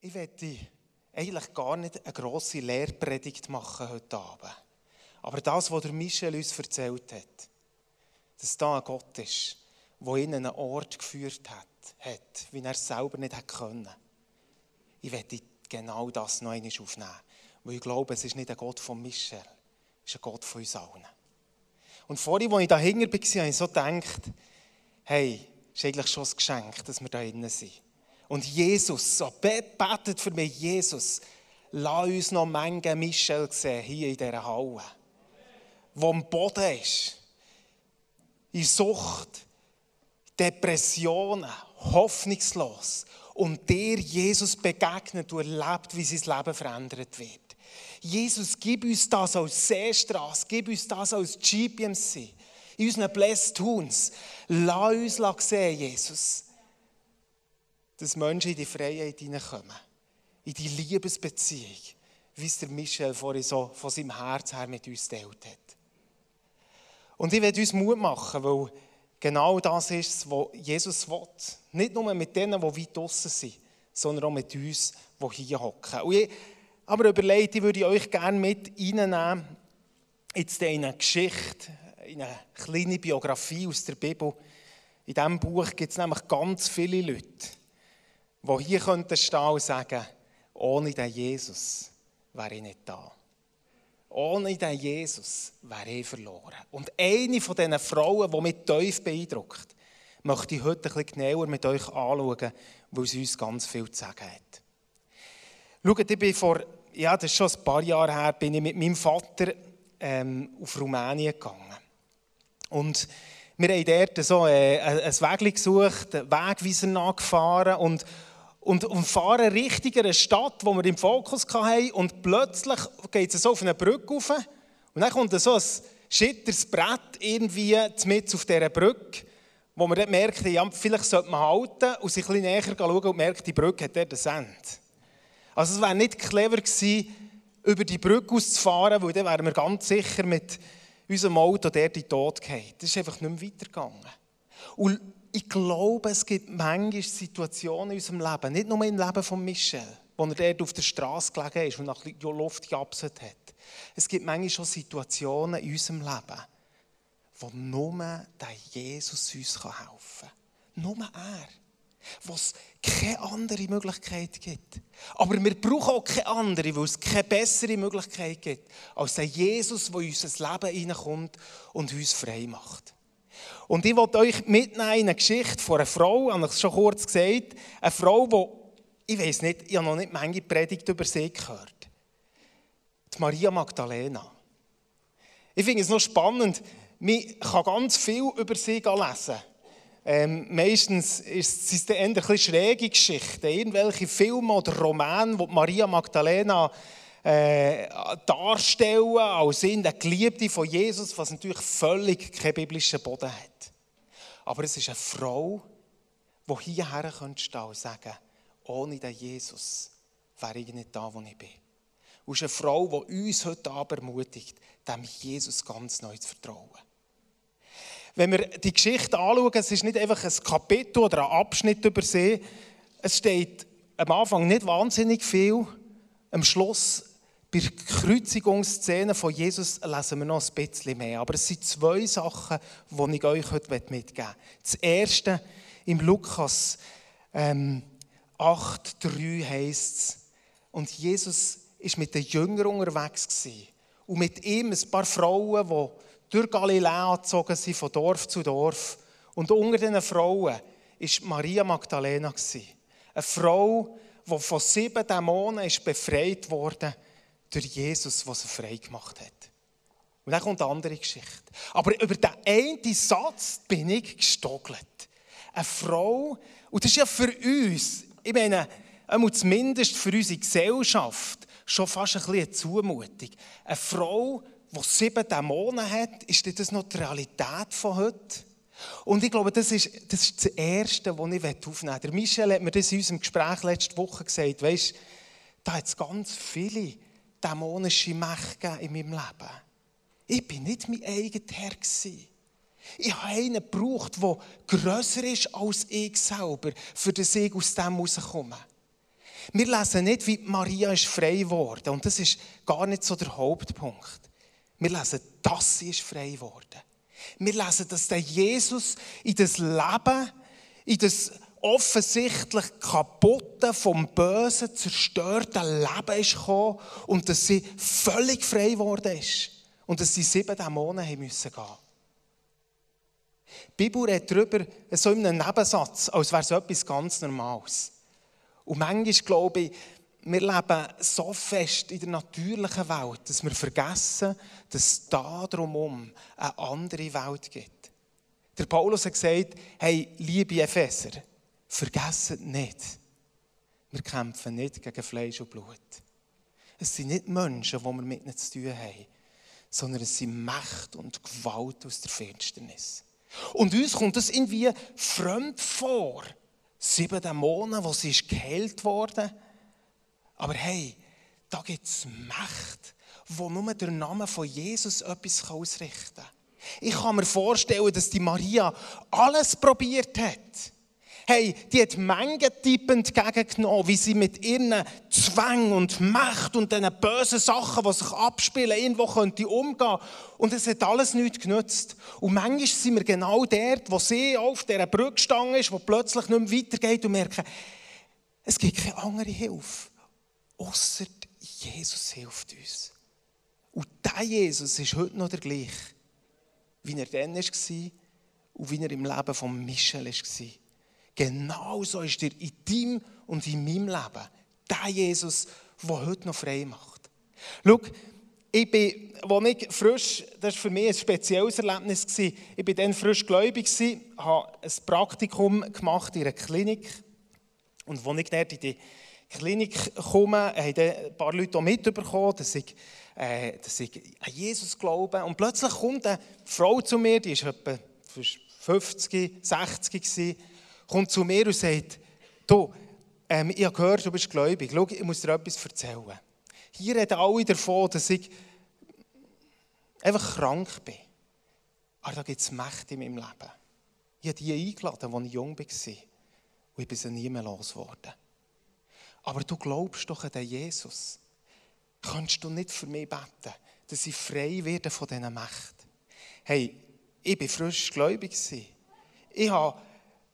Ich werde eigentlich gar nicht eine grosse Lehrpredigt machen heute Abend. Aber das, was der Michel uns erzählt hat, dass da ein Gott ist, der ihn an einen Ort geführt hat, hat wie er es selber nicht hätte können. Ich werde genau das noch einmal aufnehmen. Weil ich glaube, es ist nicht ein Gott von Michel, es ist ein Gott von uns allen. Und vorhin, als ich da hinten war, habe ich so gedacht, hey, ist eigentlich schon ein Geschenk, dass wir da drinnen sind. Und Jesus, so betet für mich, Jesus, lass uns noch Menge Michel sehen, hier in dieser Halle, wo am Boden ist, in Sucht, Depressionen, hoffnungslos und dir Jesus begegnet und erlebt, wie sein Leben verändert wird. Jesus, gib uns das als Seestraße, gib uns das als GPMC, in unseren Blessed Tunes. Lass uns sehen, Jesus, dass Menschen in die Freiheit hineinkommen, in die Liebesbeziehung, wie es der Michel vorhin so von seinem Herz her mit uns teilt hat. Und ich werde uns Mut machen, weil genau das ist, was Jesus will. Nicht nur mit denen, die weit draußen sind, sondern auch mit uns, die hier hocken. Aber überlegt, ich würde euch gerne mit reinnehmen in eine Geschichte, in eine kleine Biografie aus der Bibel. In diesem Buch gibt es nämlich ganz viele Leute, die hier könnten stehen und sagen, ohne den Jesus wäre ich nicht da. Ohne den Jesus wäre ich verloren. Und eine von diesen Frauen, die mich tief beeindruckt, möchte ich heute bisschen genauer mit euch anschauen, weil sie uns ganz viel zu sagen hat. Schaut, ich bin vor, ja, das ist schon ein paar Jahre her, bin ich mit meinem Vater ähm, auf Rumänien gegangen. Und wir haben dort so äh, ein Weg gesucht, Wegweiser nachgefahren und und, und fahren richtig in eine Stadt, wo wir im Fokus hatten. Und plötzlich geht es so auf eine Brücke rauf. Und dann kommt so ein schitteres Brett irgendwie mit auf dieser Brücke, wo man dann merkt, ja, vielleicht sollte man halten und sich ein bisschen näher schauen und merkt, die Brücke hat dort ein Ende. Also es wäre nicht clever gewesen, über die Brücke auszufahren, weil dann wären wir ganz sicher mit unserem Auto dort in den Tod gefallen. Das ist einfach nicht mehr weitergegangen. Und ich glaube, es gibt manchmal Situationen in unserem Leben, nicht nur im Leben von Michel, wo er dort auf der Straße gelegen ist und nach Luft geabset hat. Es gibt manchmal schon Situationen in unserem Leben, wo nur der Jesus uns helfen kann. Nur er. Wo es keine andere Möglichkeit gibt. Aber wir brauchen auch keine andere, weil es keine bessere Möglichkeit gibt, als der Jesus, der in unser Leben hineinkommt und uns frei macht. Und ich wollte euch mitnehmen in eine Geschichte von einer Frau, habe ich es schon kurz gesagt, eine Frau, die, ich weiß nicht, ich habe noch nicht manche Predigt über sie gehört. Die Maria Magdalena. Ich finde es noch spannend, man kann ganz viel über sie lesen. Ähm, meistens ist, es eher ein bisschen schräge Geschichten, irgendwelche Filme oder Romane, wo Maria Magdalena äh, darstellen als in der Geliebte von Jesus, was natürlich völlig keinen biblischen Boden hat. Aber es ist eine Frau, die hierher stehen und sagen, ohne den Jesus wäre ich nicht da, wo ich bin. Und es ist eine Frau, die uns heute Abend ermutigt, dem Jesus ganz neu zu vertrauen. Wenn wir die Geschichte anschauen, es ist nicht einfach ein Kapitel oder ein Abschnitt über sie. Es steht am Anfang nicht wahnsinnig viel. Am Schluss bei der Kreuzigungsszene von Jesus lesen wir noch ein bisschen mehr. Aber es sind zwei Sachen, die ich euch heute mitgeben möchte. Das erste, im Lukas ähm, 8,3 heißt es, und Jesus war mit den Jüngern unterwegs. Gewesen. Und mit ihm ein paar Frauen, die durch Galiläa gezogen sind, von Dorf zu Dorf. Und unter diesen Frauen war Maria Magdalena. Eine Frau, die von sieben Dämonen befreit wurde durch Jesus, der sie frei gemacht hat. Und dann kommt eine andere Geschichte. Aber über den einen Satz bin ich gestockelt. Eine Frau, und das ist ja für uns, ich meine, zumindest für unsere Gesellschaft, schon fast ein bisschen eine Zumutung. Eine Frau, die sieben Dämonen hat, ist das noch die Realität von heute? Und ich glaube, das ist das, ist das Erste, was ich aufnehmen möchte. Michel hat mir das in unserem Gespräch letzte Woche gesagt. Weißt, da hat es ganz viele dämonische Mächte in meinem Leben. Ich bin nicht mein eigener Herr. Ich habe einen gebraucht, der grösser ist als ich selber, für das ich aus dem herauskomme. Wir lesen nicht, wie Maria ist frei geworden. Und das ist gar nicht so der Hauptpunkt. Wir lesen, dass sie ist frei geworden. Wir lesen, dass der Jesus in das Leben, in das offensichtlich kaputte, vom Bösen zerstörte Leben ist gekommen und dass sie völlig frei geworden ist. Und dass sie sieben Dämonen haben müssen gehen. Die Bibel redet darüber, so in einem Nebensatz, als wäre es etwas ganz Normales. Und manchmal glaube ich, wir leben so fest in der natürlichen Welt, dass wir vergessen, dass es da drumherum eine andere Welt gibt. Der Paulus hat gesagt, hey, liebe Epheser, vergesst nicht, wir kämpfen nicht gegen Fleisch und Blut. Es sind nicht Menschen, die wir mit ihnen zu tun haben, sondern es sind Macht und Gewalt aus der Finsternis. Und uns kommt das irgendwie fremd vor. Sieben Dämonen, wo sie geheilt worden. Aber hey, da gibt es Macht, wo nur der Name von Jesus etwas ausrichten kann. Ich kann mir vorstellen, dass die Maria alles probiert hat Hey, die hat Mengentypen entgegengenommen, wie sie mit ihren Zwang und Macht und diesen bösen Sachen, die sich abspielen, irgendwo könnte umgehen. Und es hat alles nichts genützt. Und manchmal sind wir genau dort, wo sie auf dieser Brücke gestanden ist, wo plötzlich nicht mehr weitergeht und merken, es gibt keine andere Hilfe, außer Jesus hilft uns. Und dieser Jesus ist heute noch der gleiche, wie er dann war und wie er im Leben von Michel war. Genauso ist er in deinem und in meinem Leben. Der Jesus, der heute noch frei macht. Schau, ich bin, als ich frisch, das war für mich ein spezielles Erlebnis, ich war dann frisch gläubig, habe ein Praktikum gemacht in einer Klinik. Und als ich dort in die Klinik komme, haben ein paar Leute auch mitbekommen, dass ich, äh, dass ich an Jesus glaube. Und plötzlich kommt eine Frau zu mir, die war etwa 50, 60 gewesen, kommt zu mir und sagt, du, ähm, ich habe gehört, du bist gläubig. Schau, ich muss dir etwas erzählen. Hier reden alle davon, dass ich einfach krank bin. Aber da gibt es Mächte in meinem Leben. Ich habe die eingeladen, als ich jung war. Und ich bin sie nie mehr losgeworden. Aber du glaubst doch an den Jesus. Kannst du nicht für mich beten, dass ich frei werde von diesen Mächten? Hey, ich war frisch gläubig. Ich habe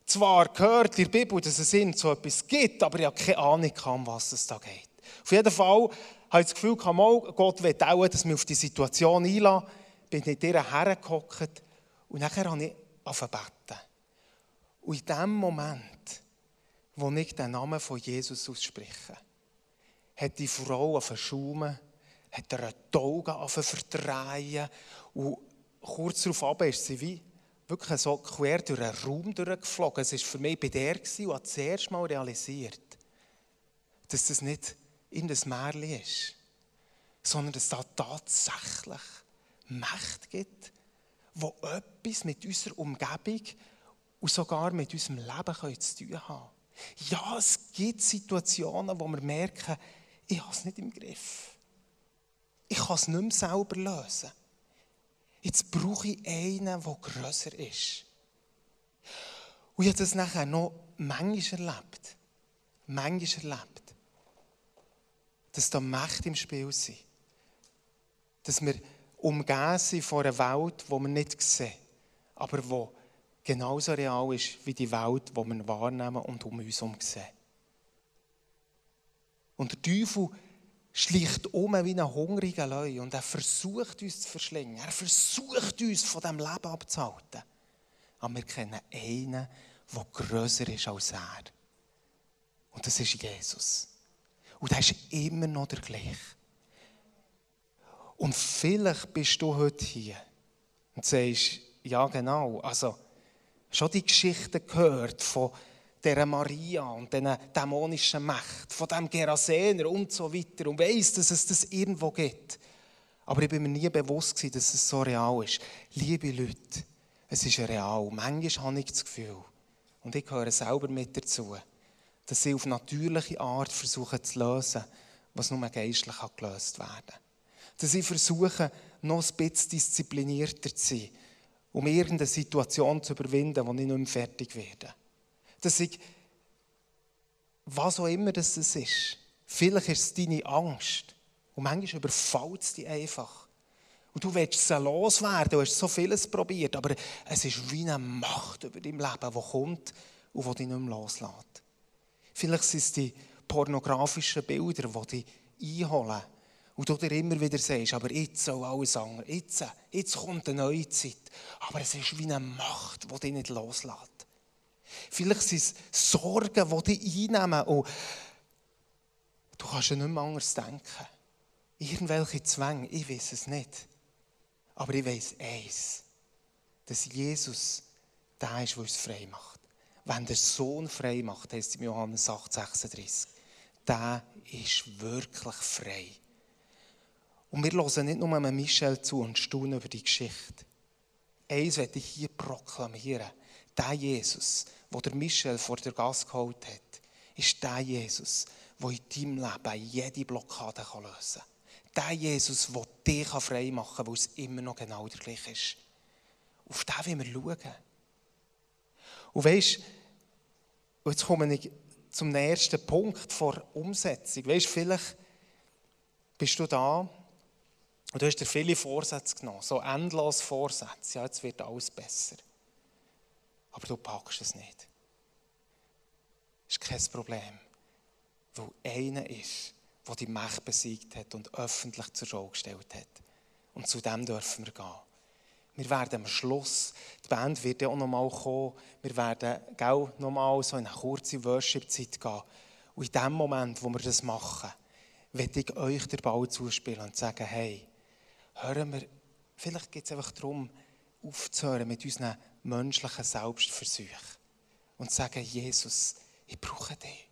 zwar gehört in der Bibel, dass es in so etwas gibt, aber ich habe keine Ahnung, um was es da geht. Auf jeden Fall habe ich das Gefühl, Gott will auch, dass wir auf die Situation einlassen. Bin in ihr hergehockt und nachher habe ich angefangen. Und in dem Moment, wo ich den Namen von Jesus ausspreche, hat die Frau verschaumen, hat ihr die Augen verdrehen und kurz darauf ist sie wie wirklich so quer durch einen Raum durchgeflogen. Es war für mich bei der und habe das erste Mal realisiert, dass das nicht in das Märchen ist, sondern dass es da tatsächlich Macht gibt, wo etwas mit unserer Umgebung und sogar mit unserem Leben zu tun haben Ja, es gibt Situationen, wo wir merken, ich habe es nicht im Griff. Ich kann es nicht mehr selber lösen. Jetzt brauche ich einen, der grösser ist. Und ich habe das nachher noch manchmal erlebt. Manchmal erlebt. Dass da Mächte im Spiel sind. Dass wir umgeben sind von einer Welt, die wir nicht sehen, aber die genauso real ist wie die Welt, die wir wahrnehmen und um uns herum sehen. Und der Teufel schleicht um wie ein hungriger Löwe und er versucht uns zu verschlingen. Er versucht uns von diesem Leben abzuhalten. Aber wir kennen einen, der grösser ist als er. Und das ist Jesus. Und er ist immer noch der gleiche. Und vielleicht bist du heute hier und sagst, ja genau, also schon die Geschichte gehört von dieser Maria und diesen dämonischen Mächten, von dem Gerasener und so weiter und weiss, dass es das irgendwo gibt. Aber ich bin mir nie bewusst gewesen, dass es so real ist. Liebe Leute, es ist real. Manchmal habe ich das Gefühl, und ich gehöre selber mit dazu, dass sie auf natürliche Art versuchen zu lösen, was nur geistlich gelöst werden kann. Dass sie versuchen, noch ein bisschen disziplinierter zu sein, um irgendeine Situation zu überwinden, wo ich nicht mehr fertig werde dass ich was auch immer das ist, vielleicht ist es deine Angst. Und manchmal überfällt es dich einfach. Und du willst sie loswerden, du hast so vieles probiert, aber es ist wie eine Macht über dein Leben, die kommt und die dich nicht mehr loslässt. Vielleicht sind es die pornografischen Bilder, die dich einholen. Und du dir immer wieder sagst, aber jetzt soll alles anders. Jetzt, jetzt kommt eine neue Zeit. Aber es ist wie eine Macht, die dich nicht loslässt. Vielleicht sind es Sorgen, die dich einnehmen. Und du kannst ja nicht mehr anders denken. Irgendwelche Zwänge, ich weiß es nicht. Aber ich weiß eins, dass Jesus der ist, der uns frei macht. Wenn der Sohn frei macht, heißt es im Johannes 8, 36, der ist wirklich frei. Und wir hören nicht nur Michel zu und staunen über die Geschichte. Eins werde ich hier proklamieren. Der Jesus, wo der Michel vor der Gas geholt hat, ist der Jesus, der in deinem Leben jede Blockade lösen kann. Der Jesus, der dich frei machen kann, weil es immer noch genau der gleiche ist. Auf den wollen wir schauen. Und du, jetzt komme ich zum ersten Punkt vor Umsetzung. Du, vielleicht bist du da und du hast dir viele Vorsätze genommen, so endlos Vorsätze. Ja, jetzt wird alles besser. Aber du packst es nicht. Das ist kein Problem. Weil einer ist, der die Macht besiegt hat und öffentlich zur Schau gestellt hat. Und zu dem dürfen wir gehen. Wir werden am Schluss, die Band wird ja auch nochmal kommen, wir werden auch nochmal so in eine kurze Worship-Zeit gehen. Und in dem Moment, wo wir das machen, werde ich euch den Ball zuspielen und sagen, hey, hören wir, vielleicht geht es einfach darum, aufzuhören mit unseren menschlichen Selbstversuchen und sagen, Jesus, ich brauche dich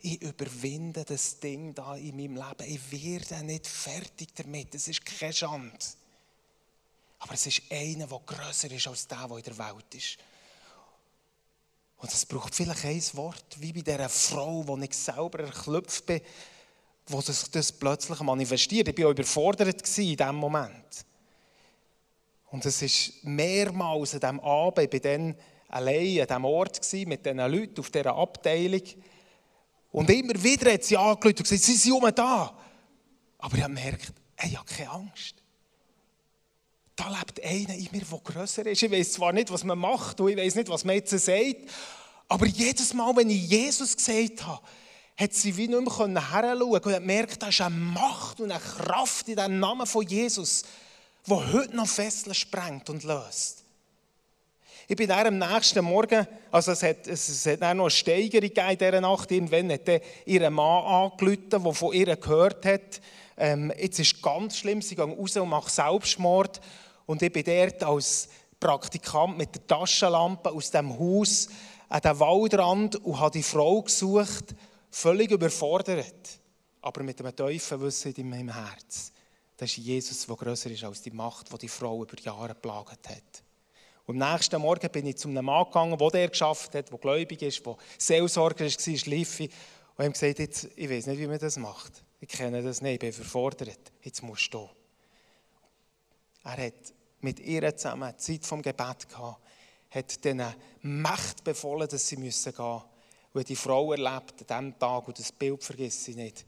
ich überwinde das Ding da in meinem Leben. Ich werde nicht fertig damit. Es ist keine Schande. Aber es ist einer, der grösser ist als der, der in der Welt ist. Und es braucht vielleicht ein Wort, wie bei dieser Frau, die ich selber erklüpft bin, wo das, das plötzlich manifestiert. Ich war überfordert in diesem Moment. Und es ist mehrmals an diesem Abend, war dann allein an diesem Ort mit diesen Leuten auf dieser Abteilung. Und immer wieder hat sie angeschaut und gesagt, sie sind immer da. Aber ich habe gemerkt, ich habe keine Angst. Da lebt einer in mir, der grösser ist. Ich weiß zwar nicht, was man macht und ich weiß nicht, was man jetzt sagt, aber jedes Mal, wenn ich Jesus gesagt habe, hat sie wie nicht mehr heranschauen und hat gemerkt, da ist eine Macht und eine Kraft in dem Namen von Jesus, die heute noch Fesseln sprengt und löst. Ich bin dann am nächsten Morgen, also es hat, es hat dann noch eine Steigerung in dieser Nacht. Irgendwann hat dann ihr Mann angerufen, der von ihr gehört hat. Ähm, jetzt ist ganz schlimm, sie gehen raus und machen Selbstmord. Und ich bin dort als Praktikant mit der Taschenlampe aus dem Haus an den Waldrand und habe die Frau gesucht, völlig überfordert, aber mit einem tiefen Wissen in meinem Herz. Das ist Jesus, der grösser ist als die Macht, die die Frau über Jahre geplagt hat. Und am nächsten Morgen bin ich zu einem Mann gegangen, der der geschafft hat, der gläubig ist, der Seelsorger war, Schliffi. Und ihm gesagt, jetzt, ich weiß nicht, wie man das macht. Ich kenne das nicht, ich bin überfordert. Jetzt musst du. Er hat mit ihr zusammen Zeit vom Gebet gehabt, hat diesen Macht befohlen, dass sie gehen müssen. Und die Frau erlebt an diesem Tag, und das Bild vergesse ich nicht,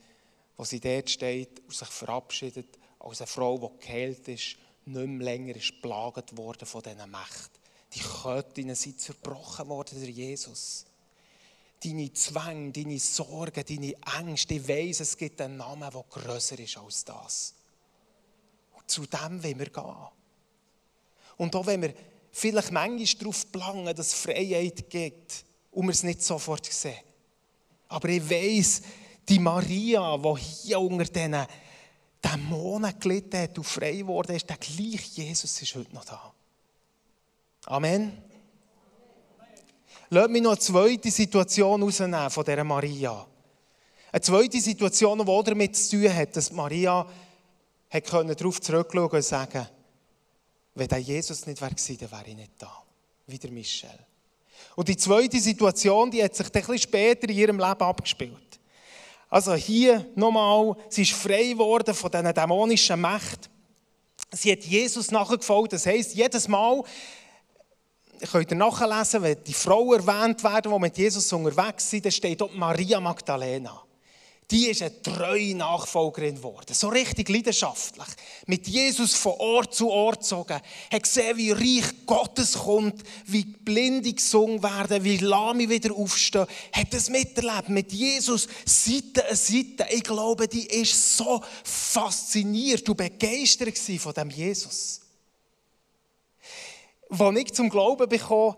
wo sie dort steht und sich verabschiedet als eine Frau, die geheilt ist nicht mehr länger ist plagt worden von diesen Mächten. Die Köttinnen sind zerbrochen worden durch Jesus. Deine Zwänge, deine Sorgen, deine Ängste, ich weiss, es gibt einen Namen, der grösser ist als das. Und zu dem wollen wir gehen. Und auch wenn wir vielleicht manchmal darauf planen, dass es Freiheit gibt und wir es nicht sofort sehen. Aber ich weiss, die Maria, die hier unter diesen Dämonen gelitten hat und frei geworden ist, der gleiche Jesus ist heute noch da. Amen. Lass mich noch eine zweite Situation rausnehmen von dieser Maria. Eine zweite Situation, die damit zu tun hat, dass Maria darauf zurückschauen und sagen wenn der Jesus nicht wäre, dann wäre ich nicht da. Wie der Michel. Und die zweite Situation, die hat sich ein bisschen später in ihrem Leben abgespielt. Also hier nochmal, sie ist frei geworden von diesen dämonischen Mächten. Sie hat Jesus nachgefolgt. Das heisst, jedes Mal, könnt ihr nachlesen, wenn die Frauen erwähnt werden, die mit Jesus unterwegs sind, dann steht dort Maria Magdalena. Die ist eine treue Nachfolgerin geworden. So richtig leidenschaftlich. Mit Jesus von Ort zu Ort gezogen. Hat gesehen, wie reich Gottes kommt, wie Blinde gesungen werden, wie Lahme wieder aufstehen. Hat das miterlebt. Mit Jesus Seite an Seite. Ich glaube, die ist so fasziniert und begeistert von dem Jesus. Als ich zum Glauben bekomme,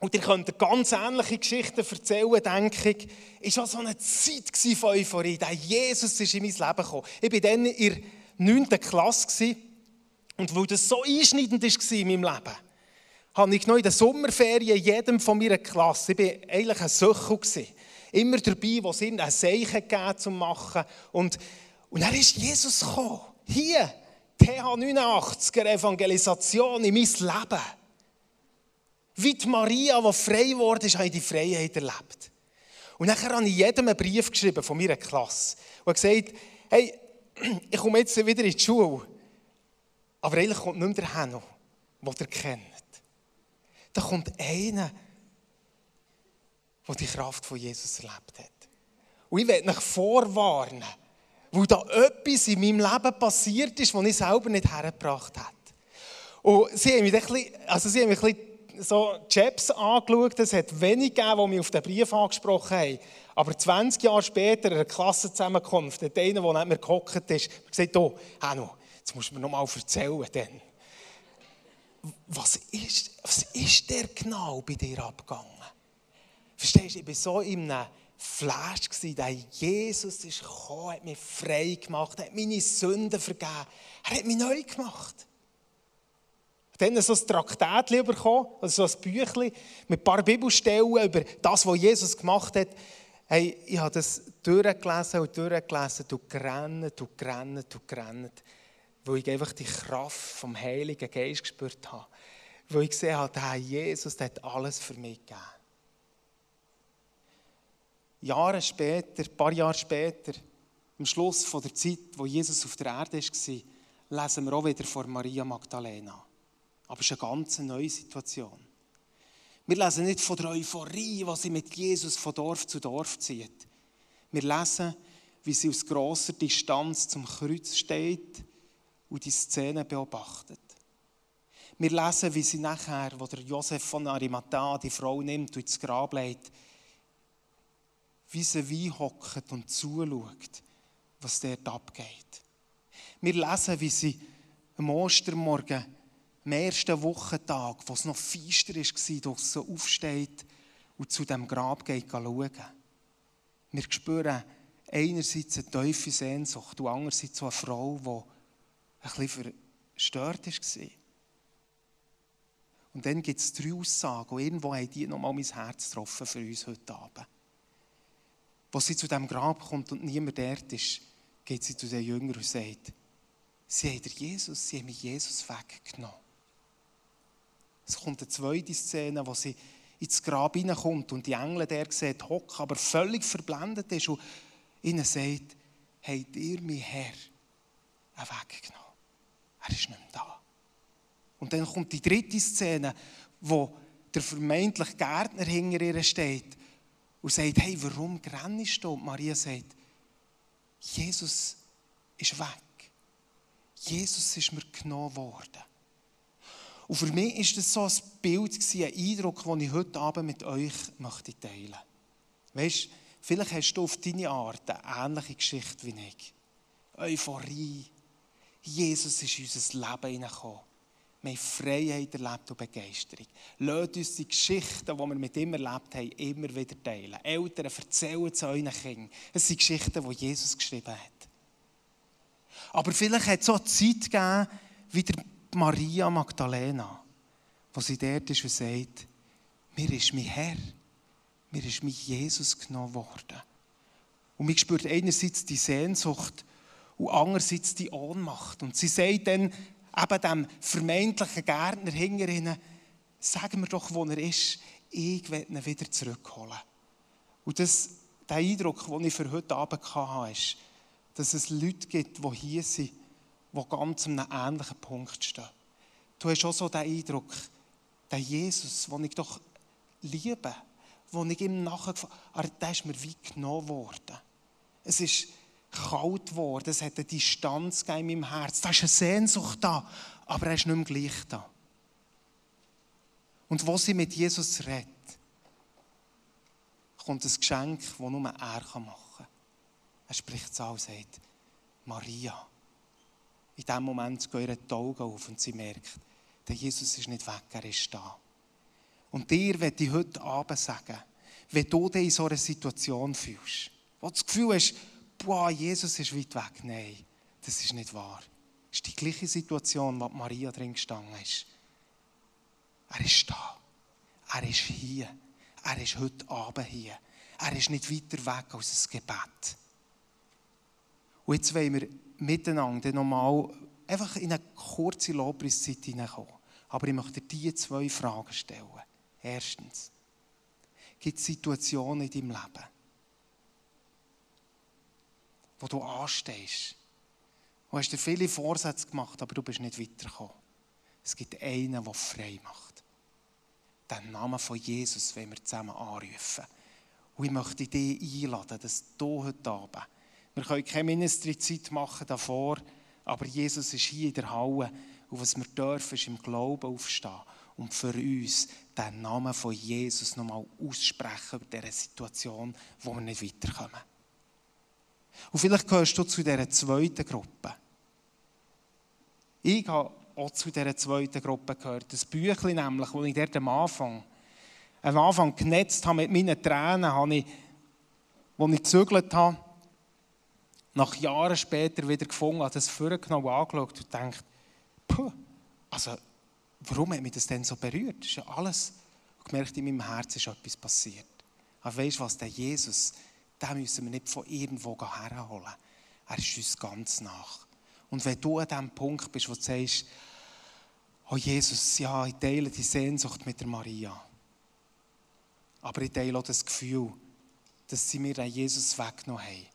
und ihr könnt ganz ähnliche Geschichten erzählen, denke ich, ist auch so eine Zeit von Euphorie. Der Jesus ist in mein Leben gekommen. Ich war dann in der 9. Klasse und weil das so einschneidend war in meinem Leben, habe ich noch in den Sommerferien jedem von meiner Klasse, ich war eigentlich ein Söchel, immer dabei, wo es ein Zeichen gegeben zum Machen. Und, und dann ist Jesus gekommen. Hier, TH 89er Evangelisation in mein Leben. Wie die Maria, die frei geworden ist, habe ich die Freiheit erlebt. Und dann habe ich jedem einen Brief geschrieben von meiner Klasse und gesagt, hey, ich komme jetzt wieder in die Schule, aber eigentlich kommt nicht mehr der Henno, den ihr kennt. Da kommt einer, der die Kraft von Jesus erlebt hat. Und ich werde euch vorwarnen, weil da etwas in meinem Leben passiert ist, das ich selber nicht hergebracht habe. Und sie haben mich ein bisschen, also sie haben mich ein bisschen so Chaps angeschaut. Es hat wenig gegeben, die mich auf den Brief angesprochen haben. Aber 20 Jahre später, in einer Klassenzusammenkunft, hat einer, der neben mir gehockt ist, gesagt, oh, Hanno, jetzt musst du mir noch mal erzählen. Denn. Was ist, was ist der genau bei dir abgegangen? Verstehst du, ich war so in einem Flash, der Jesus ist gekommen, hat mich frei gemacht, hat meine Sünden vergeben, er hat mich neu gemacht dann so ein Traktat bekommen, also so ein Büchlein mit ein paar Bibelstellen über das, was Jesus gemacht hat. Hey, ich habe das durchgelesen und durchgelesen, du gerannt, du gerannt, du gerannt, weil ich einfach die Kraft vom Heiligen Geist gespürt habe. Weil ich gesehen habe, der Jesus der hat alles für mich gegeben. Jahre später, ein paar Jahre später, am Schluss von der Zeit, wo Jesus auf der Erde war, lesen wir auch wieder von Maria Magdalena. Aber es ist eine ganz neue Situation. Wir lesen nicht von der Euphorie, was sie mit Jesus von Dorf zu Dorf zieht. Wir lesen, wie sie aus grosser Distanz zum Kreuz steht und die Szene beobachtet. Wir lesen, wie sie nachher, wo der Josef von Arimathea die Frau nimmt und ins Grab legt, wie sie wie hockt und zuschaut, was dort abgeht. Wir lesen, wie sie am Ostermorgen am ersten Wochentag, wo es noch feister war, draussen aufsteht und zu dem Grab geht schauen. Wir spüren einerseits eine tiefe Sehnsucht und andererseits eine Frau, die ein bisschen verstört war. Und dann gibt es drei Aussagen, und irgendwo haben die nochmal mein Herz getroffen für uns heute Abend. Als sie zu dem Grab kommt und niemand dort ist, geht sie zu den Jüngern und sagt, sie haben Jesus, sie haben Jesus weggenommen. Es kommt eine zweite Szene, wo sie ins Grab hineinkommt und die Engel der sieht, hock, aber völlig verblendet ist und ihnen sagt, habt ihr mich Herr weggenommen? Er ist nicht mehr da. Und dann kommt die dritte Szene, wo der vermeintliche Gärtner hinter ihr steht und sagt, hey, warum grennst du? Und Maria sagt, Jesus ist weg. Jesus ist mir genommen worden. Und für mich war das so ein Bild, ein Eindruck, den ich heute Abend mit euch möchte teilen möchte. Weißt vielleicht hast du auf deine Art eine ähnliche Geschichte wie ich. Euphorie. Jesus ist in unser Leben hineingekommen. Wir haben Freiheit erlebt und Begeisterung. Lasst uns die Geschichten, die wir mit ihm erlebt haben, immer wieder teilen. Eltern, erzählen zu euren Kindern. Es sind Geschichten, die Jesus geschrieben hat. Aber vielleicht hat es auch Zeit gegeben, wie der Maria Magdalena, wo sie dort ist und sagt, mir ist mein Herr, mir ist mein Jesus genommen worden. Und mich spürt einerseits die Sehnsucht und andererseits die Ohnmacht. Und sie sagt dann eben dem vermeintlichen Gärtner hinter ihnen, sagen wir doch, wo er ist, ich werde ihn wieder zurückholen. Und das, der Eindruck, den ich für heute Abend hatte, ist, dass es Leute gibt, die hier sind, die ganz an einem ähnlichen Punkt stehen. Du hast auch so den Eindruck, der Jesus, den ich doch liebe, den ich ihm nachgefahren habe, der ist mir wie genommen worden. Es ist kalt geworden, es hat eine Distanz in meinem Herz. Da ist eine Sehnsucht da, aber er ist nicht mehr gleich da. Und wo sie mit Jesus redet, kommt ein Geschenk, das nur er machen kann. Er spricht es an und sagt, Maria. In diesem Moment gehen ihr die Augen auf und sie merkt, der Jesus ist nicht weg, er ist da. Und dir werde ich heute Abend sagen, wenn du dich in so einer Situation fühlst, wo du das Gefühl hast, boah, Jesus ist weit weg. Nein, das ist nicht wahr. Das ist die gleiche Situation, wo Maria drin gestanden ist. Er ist da. Er ist hier. Er ist heute Abend hier. Er ist nicht weiter weg als ein Gebet. Und jetzt wollen wir miteinander nochmal einfach in eine kurze Lobpreiszeit hineinkommen. Aber ich möchte dir zwei Fragen stellen. Erstens, gibt es Situationen in deinem Leben, wo du anstehst. Du hast dir viele Vorsätze gemacht, aber du bist nicht weitergekommen. Es gibt einen, der frei macht. Den Namen von Jesus wollen wir zusammen anrufen. Und ich möchte dich einladen, dass du heute Abend, wir können keine Ministry-Zeit machen davor, aber Jesus ist hier in der Halle und was wir dürfen, ist im Glauben aufstehen und für uns den Namen von Jesus nochmal aussprechen über diese Situation, wo wir nicht weiterkommen. Und vielleicht gehörst du zu dieser zweiten Gruppe. Ich habe auch zu dieser zweiten Gruppe gehört. Das Büchlein nämlich, das ich dort am Anfang, am Anfang genetzt habe mit meinen Tränen, habe ich, als ich gezügelt habe, nach Jahren später wieder gefunden, habe das vorgenommen angeschaut und puh, also warum hat mich das denn so berührt? Das ist ja alles. Und gemerkt, in meinem Herzen ist etwas passiert. Aber weißt du was, der Jesus, den müssen wir nicht von irgendwo herholen. Er ist uns ganz nach. Und wenn du an dem Punkt bist, wo du sagst, oh Jesus, ja, ich teile die Sehnsucht mit der Maria. Aber ich teile auch das Gefühl, dass sie mir den Jesus weggenommen haben.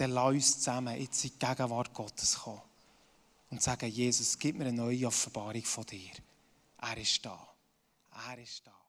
Dann lass uns zusammen jetzt in die Gegenwart Gottes kommen und sagen, Jesus, gib mir eine neue Offenbarung von dir. Er ist da. Er ist da.